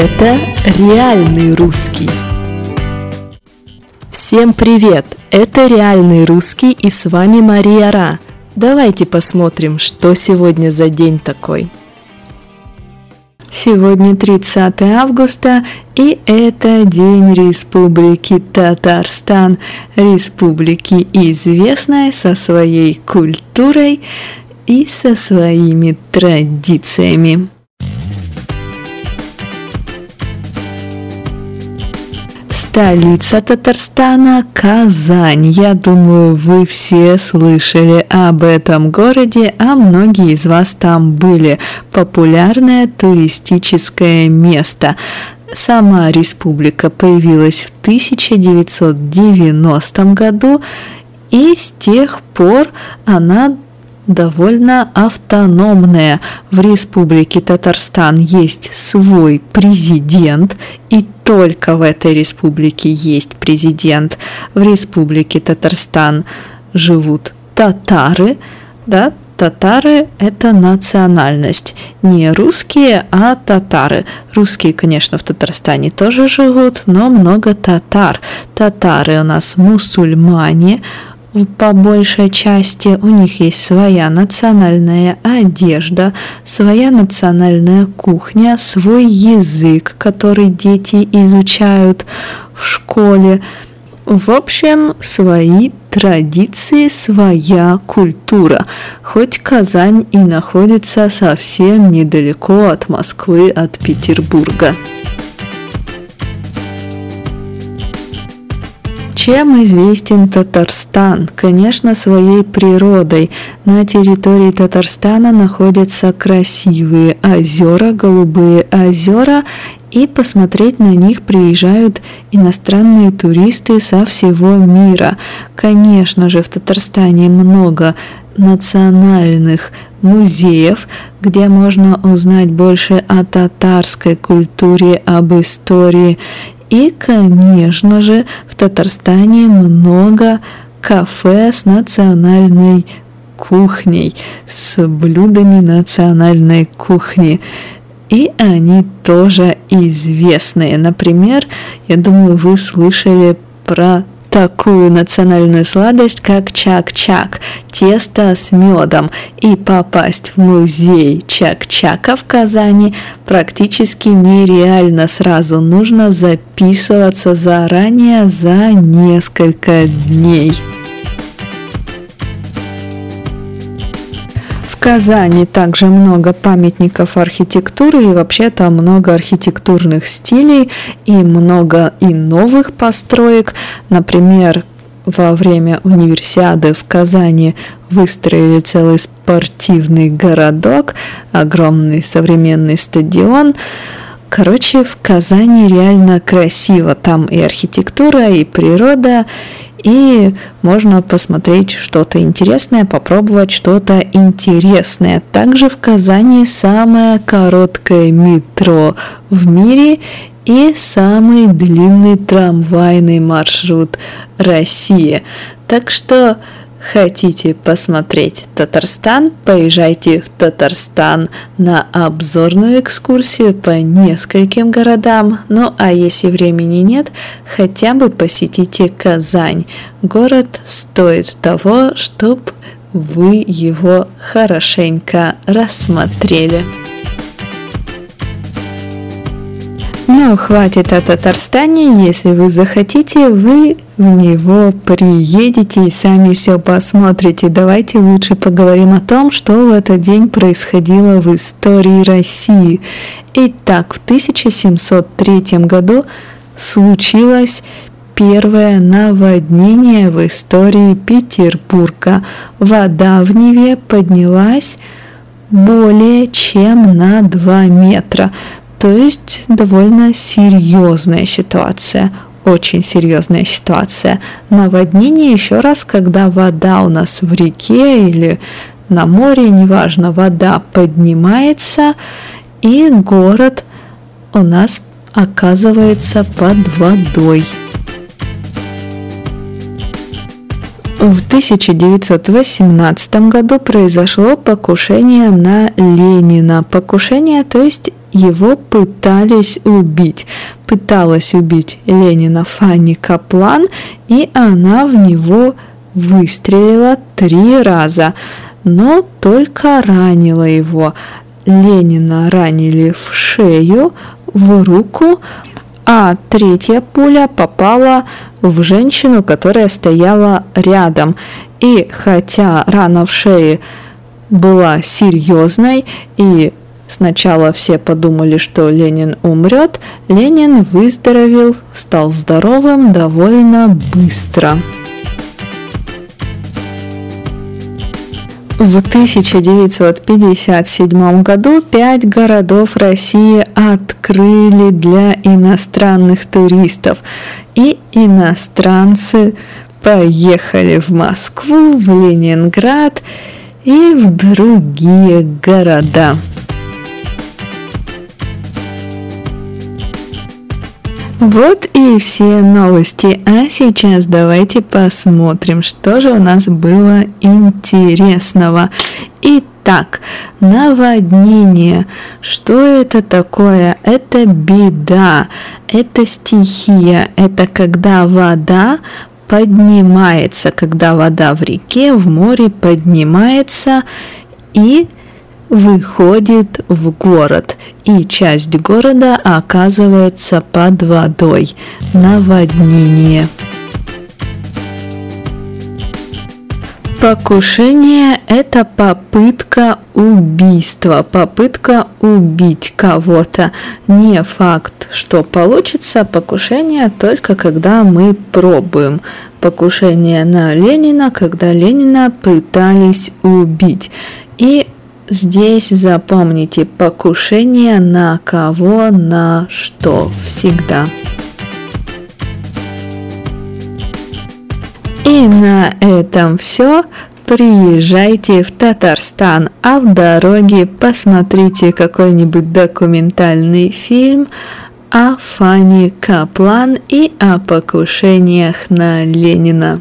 Это реальный русский. Всем привет! Это реальный русский и с вами Мария Ра. Давайте посмотрим, что сегодня за день такой. Сегодня 30 августа, и это День Республики Татарстан, республики известной со своей культурой и со своими традициями. Столица Татарстана – Казань. Я думаю, вы все слышали об этом городе, а многие из вас там были. Популярное туристическое место. Сама республика появилась в 1990 году, и с тех пор она довольно автономная. В Республике Татарстан есть свой президент, и только в этой республике есть президент. В Республике Татарстан живут татары, да, татары – это национальность. Не русские, а татары. Русские, конечно, в Татарстане тоже живут, но много татар. Татары у нас мусульмане, по большей части у них есть своя национальная одежда, своя национальная кухня, свой язык, который дети изучают в школе. В общем, свои традиции, своя культура. Хоть Казань и находится совсем недалеко от Москвы, от Петербурга. Чем известен Татарстан? Конечно, своей природой. На территории Татарстана находятся красивые озера, голубые озера, и посмотреть на них приезжают иностранные туристы со всего мира. Конечно же, в Татарстане много национальных музеев, где можно узнать больше о татарской культуре, об истории и, конечно же, в Татарстане много кафе с национальной кухней, с блюдами национальной кухни. И они тоже известные. Например, я думаю, вы слышали про такую национальную сладость, как чак-чак, тесто с медом. И попасть в музей чак-чака в Казани практически нереально. Сразу нужно записываться заранее за несколько дней. Казани также много памятников архитектуры и вообще там много архитектурных стилей и много и новых построек. Например, во время универсиады в Казани выстроили целый спортивный городок, огромный современный стадион. Короче, в Казани реально красиво. Там и архитектура, и природа, и можно посмотреть что-то интересное, попробовать что-то интересное. Также в Казани самое короткое метро в мире и самый длинный трамвайный маршрут России. Так что Хотите посмотреть Татарстан? Поезжайте в Татарстан на обзорную экскурсию по нескольким городам. Ну а если времени нет, хотя бы посетите Казань. Город стоит того, чтобы вы его хорошенько рассмотрели. Ну, хватит о Татарстане. Если вы захотите, вы в него приедете и сами все посмотрите. Давайте лучше поговорим о том, что в этот день происходило в истории России. Итак, в 1703 году случилось первое наводнение в истории Петербурга. Вода в Неве поднялась более чем на 2 метра. То есть довольно серьезная ситуация, очень серьезная ситуация. Наводнение еще раз, когда вода у нас в реке или на море, неважно, вода поднимается, и город у нас оказывается под водой. В 1918 году произошло покушение на Ленина. Покушение, то есть его пытались убить. Пыталась убить Ленина Фанни Каплан, и она в него выстрелила три раза, но только ранила его. Ленина ранили в шею, в руку, а третья пуля попала в женщину, которая стояла рядом. И хотя рана в шее была серьезной и Сначала все подумали, что Ленин умрет. Ленин выздоровел, стал здоровым довольно быстро. В 1957 году пять городов России открыли для иностранных туристов, и иностранцы поехали в Москву, в Ленинград и в другие города. Вот и все новости. А сейчас давайте посмотрим, что же у нас было интересного. Итак, наводнение. Что это такое? Это беда, это стихия, это когда вода поднимается, когда вода в реке, в море поднимается и выходит в город, и часть города оказывается под водой. Наводнение. Покушение – это попытка убийства, попытка убить кого-то. Не факт, что получится покушение только когда мы пробуем. Покушение на Ленина, когда Ленина пытались убить. И Здесь запомните покушение на кого, на что всегда. И на этом все. Приезжайте в Татарстан, а в дороге посмотрите какой-нибудь документальный фильм о Фане Каплан и о покушениях на Ленина.